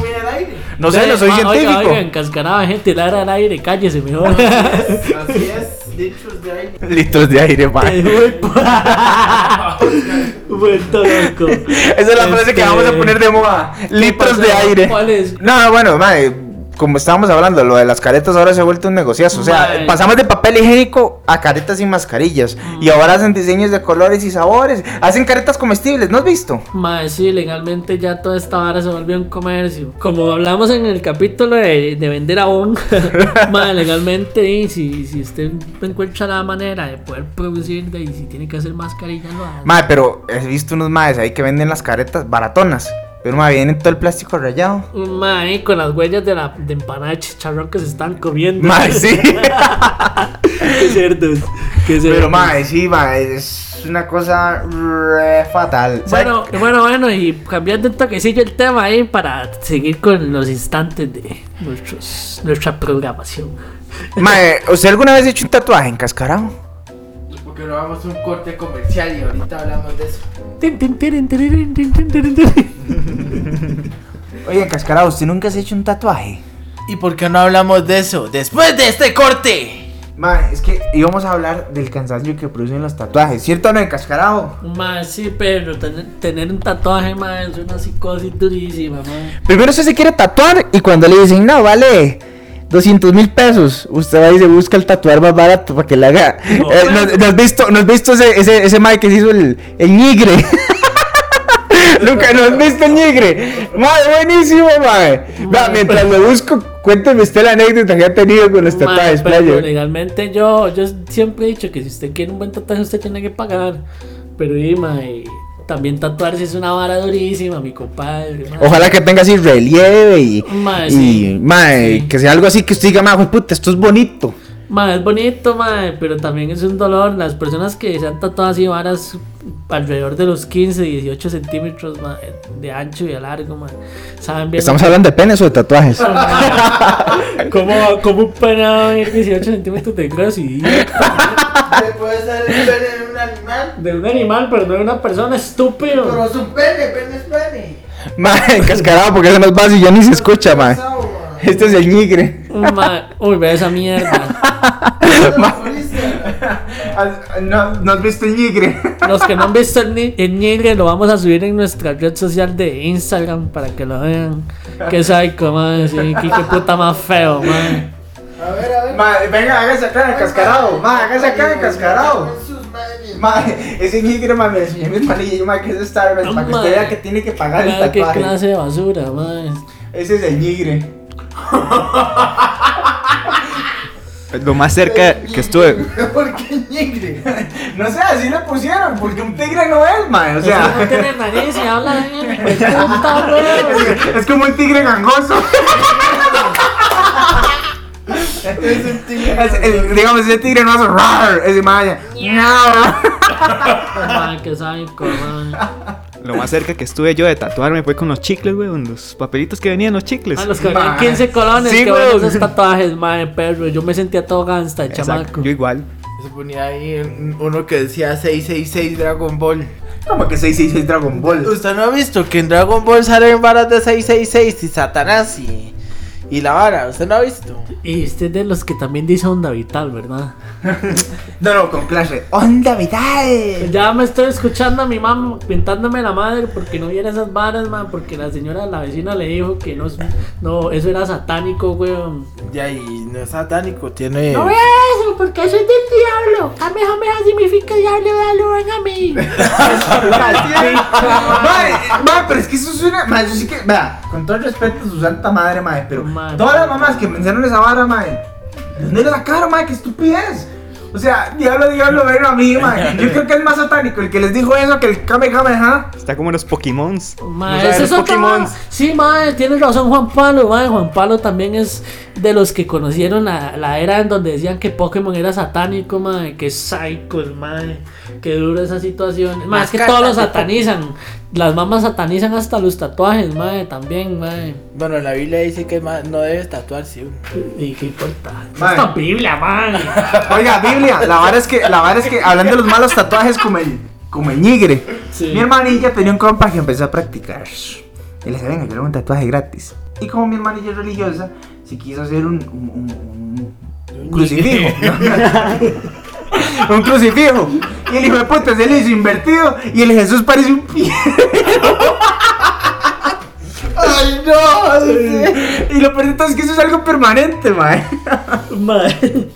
mide el aire? No sé, no soy Ma, científico. Oiga, oiga, encascarada gente, la era al aire, cállese mejor. Así es, litros de aire. Litros de aire, mae. [LAUGHS] [LAUGHS] Vuelto loco. Esa es la frase que Este, vamos a poner de moda. Litros de aire. ¿Cuál es? No, bueno, mae, como estábamos hablando, lo de las caretas ahora se ha vuelto un negociazo. O sea, Mae. pasamos de papel higiénico a caretas sin mascarillas. Y ahora hacen diseños de colores y sabores. Hacen caretas comestibles, ¿no has visto? Mae, sí, legalmente ya toda esta vara se volvió un comercio. Como hablamos en el capítulo de, de vender abón, [LAUGHS] mae, legalmente, y si, si usted encuentra la manera de poder producir, de, y si tiene que hacer mascarilla, lo hace. Mae, pero he visto unos maes ahí que venden las caretas baratonas. Pero mae, vienen todo el plástico rayado. Mae, con las huellas de la de empanada de chicharrón que se están comiendo. Mae, sí. [LAUGHS] qué cerdos. Qué cerdos. pero mae, sí, mae, es una cosa re fatal. Bueno, bueno, bueno, y cambiando un toquecillo el tema ahí para seguir con los instantes de nuestros, nuestra programación. Mae, ¿usted alguna vez ha hecho un tatuaje encascarado? Porque no vamos a un corte comercial y ahorita hablamos de eso. [LAUGHS] Oye, encascarado, ¿usted nunca se ha hecho un tatuaje? ¿Y por qué no hablamos de eso después de este corte? Mae, es que íbamos a hablar del cansancio que producen los tatuajes, ¿cierto o no, encascarado? Mae, sí, pero tener, tener un tatuaje, mae, es una psicosis durísima, mae. Primero usted se quiere tatuar y cuando le dicen, no, vale 200 mil pesos, usted va y se busca el tatuar más barato para que le haga. No, Eh, pero- ¿no, no has visto, no has visto ese, ese, ese mae que se hizo el, el nigre? [LAUGHS] Nunca, ¿no has visto el nigre? Mae, buenísimo. Vea, Mae, mientras lo busco, cuénteme usted la anécdota que ha tenido con los tatuajes, legalmente yo, yo siempre he dicho que si usted quiere un buen tatuaje usted tiene que pagar. Pero mae, también tatuarse es una vara durísima, mi compadre. Ojalá que tenga así relieve y, y sí. mae, Sí. que sea algo así que usted diga, mae, "Jue puta, esto es bonito. Mae, es bonito, mae, pero también es un dolor. Las personas que se han tatuado así varas alrededor de los 15, 18 centímetros mae, de ancho y de largo, mae, saben bien. Estamos hablando de penes o de tatuajes. [LAUGHS] ¿Cómo, cómo un pene va a medir 18 centímetros de grueso y Puede ser el pene de un animal. de un animal, pero no de una persona estúpido? Pero es un pene, pene es pene. Mae, encascarado [LAUGHS] porque eso no es básico, ya ni se escucha, mae. Man. [LAUGHS] Este es el nigre. Mae, uy, ve esa mierda. [LAUGHS] ¿No, ¿No has visto el nigre? Los que no han visto el, ni- el nigre lo vamos a subir en nuestra red social de Instagram para que lo vean. Que psycho, mae, sí, qué qué puta más feo, mae. A ver, a ver. Mae, venga, hágase acá encascarado. Mae, hágase acá encascarado. Sus madres. Mae, ese nigre, mae, me enseñó mi hermanillo, mae, que es Starbucks, para que usted vea que tiene que pagar el Vea qué tatuaje. clase de basura, mae. Ese es el nigre. Lo más cerca que estuve. [LAUGHS] ¿Por qué ñigre? No sé, así le pusieron, porque un tigre no es, mae, o O no sea. tiene nariz y habla pues, puta. [LAUGHS] Es como un tigre gangoso. [LAUGHS] Es un tigre. Es el- digamos, ese tigre no hace rar, ese maya. Psycho, mae. Lo más cerca que estuve yo de tatuarme fue con los chicles, weón. Los papelitos que venían los chicles. A los que venían Mae. 15 colones, Sí, que weón. esos tatuajes, mae, perro. Yo me sentía todo gangsta, Exacto, chamaco. Yo igual. Se ponía ahí un- uno que decía 666 Dragon Ball. Como que 666 Dragon Ball. ¿Usted no ha visto que en Dragon Ball salen varas de 666 y Satanás y, y la vara, ¿usted no ha visto? Y usted es de los que también dice onda vital, ¿verdad? [LAUGHS] No, no, con Clash. ¡Onda vital! Ya me estoy escuchando a mi mamá pintándome la madre porque no viera esas varas, man. Porque la señora, la vecina le dijo que no, no eso era satánico, weón. Ya, y no es satánico, tiene. No vea eso, porque eso es del diablo. Kamehameha significa diablo, dale, ven a mí. [LAUGHS] [LAUGHS] Mae, pero es que eso suena. Sí que. Vea, con todo el respeto a su santa madre, mae. Pero Todas las mamás que mencionaron esa vara, mae. ¿De dónde le sacaron, mae? ¡Qué estupidez! O sea, diablo, diablo, ven a mí, mae. Yo creo que es más satánico el que les dijo eso que el Kamehameha. Está como los Pokémon. Ma, No sabe ese los es otro, Pokémon. Sí, madre, tienes razón Juan Pablo, ma. Juan Pablo también es de los que conocieron la, la era en donde decían que Pokémon era satánico, madre, que psycho, madre, que dura esa situación. Más Las que todos los de satanizan. Las mamás satanizan hasta los tatuajes, madre, también, madre. Bueno, la Biblia dice que ma- no debes tatuarse uno. Y qué importa. Mae. Esta Biblia, madre. [LAUGHS] Oiga, Biblia, la vara es que, la vara es que, hablando de los malos tatuajes como el, como el nigre. Sí. Mi hermanilla tenía un compa que empezó a practicar. Y le decía, venga, quiero un tatuaje gratis. Y como mi hermanilla es religiosa, se quiso hacer un, un, un- un crucifijo. [LAUGHS] un crucifijo. Y el hijo de puta se le hizo invertido y el Jesús parece un pie. ¡Ay, no! Y lo peor de todo es que eso es algo permanente, mae. Madre.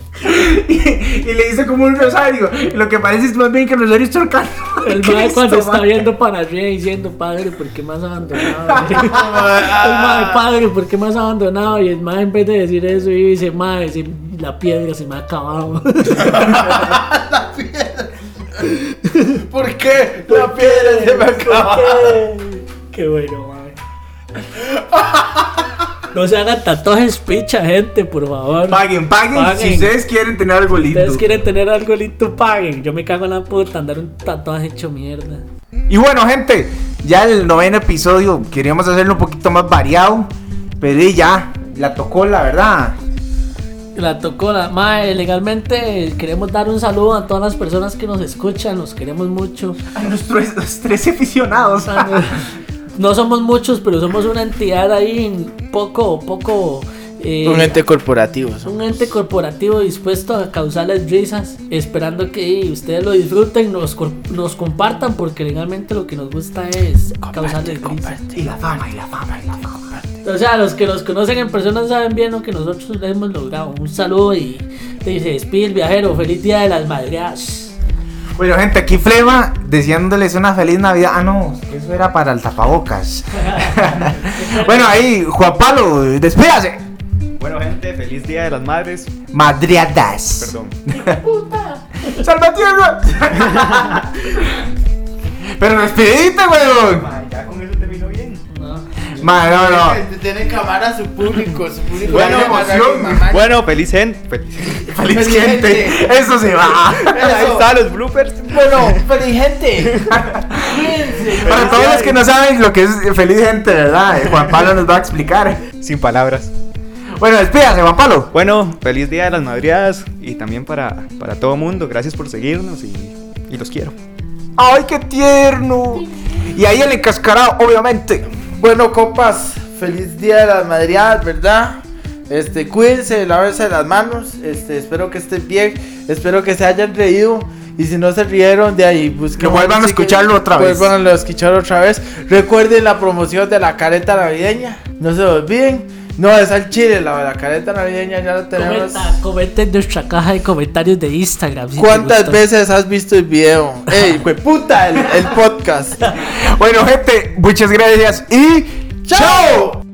Y, y le hizo como un rosario. Y lo que parece es más bien que el rosario [LAUGHS] está ahorcando. El madre cuando está viendo para arriba diciendo, padre, ¿por qué has abandonado? [LAUGHS] el madre, padre, ¿por qué has abandonado? Y el madre en vez de decir eso, y dice, madre, si la piedra se me ha acabado. [LAUGHS] ¿Por qué? La piedra se me acaba. qué bueno, madre. No se hagan tatuajes picha, gente, por favor. Paguen, paguen, Paguen. si ustedes quieren tener algo lindo. Ustedes quieren tener algo lindo, paguen. Yo me cago en la puta andar un tatuaje hecho mierda. Y bueno, gente, ya el noveno episodio queríamos hacerlo un poquito más variado. Pero ya, la tocó, la verdad. La tocó la madre. Legalmente queremos dar un saludo a todas las personas que nos escuchan. Los queremos mucho. A nuestros los tres aficionados. No somos muchos, pero somos una entidad ahí poco, poco. eh, Un ente corporativo. un ente corporativo dispuesto a causarles risas, esperando que ustedes lo disfruten, nos, nos compartan, porque legalmente lo que nos gusta es causarles risas. y la fama, y la fama, y la fama. O sea, los que nos conocen en persona saben bien lo que nosotros hemos logrado. Un saludo y, y se despide el viajero. Feliz día de las madreas. Bueno, gente, aquí Flema deseándoles una feliz Navidad. Ah, no, eso era para el tapabocas. [LAUGHS] bueno, ahí, Juan Pablo, despídase. Bueno, gente, feliz Día de las Madres. Madriadas. Perdón. ¡Salvatierra! [LAUGHS] Pero despedite, weón. Ma, no, no. Tiene cámara su público, su público. Bueno, emoción. Bueno, feliz gente. Feliz. Feliz Feliz gente. gente. Eso se va. Ahí están los bloopers. Bueno, feliz gente. Cuídense. Para todos los que no saben lo que es feliz gente, ¿verdad? Eh, Juan Pablo nos va a explicar. Sin palabras. Bueno, despídase, Juan Pablo. Bueno, feliz Día de las Madriadas. Y también para, para todo mundo. Gracias por seguirnos y, y los quiero. ¡Ay, qué tierno! Y ahí el encascarado, obviamente. Bueno, compas, feliz día de las madriadas, ¿verdad? Este, cuídense, lávense las manos. Este, espero que estén bien. Espero que se hayan reído. Y si no se rieron, de ahí busquen. Que vuelvan a escucharlo otra vez. Vuelvan a escucharlo otra vez. Recuerden la promoción de la careta navideña. No se olviden. No, es al chile, la de la careta navideña ya la tenemos. Comenta, comenta en nuestra caja de comentarios de Instagram. si ¿Cuántas veces has visto el video? [LAUGHS] ¡Ey, fue puta el, el podcast! Bueno, gente, muchas gracias y ¡Chao!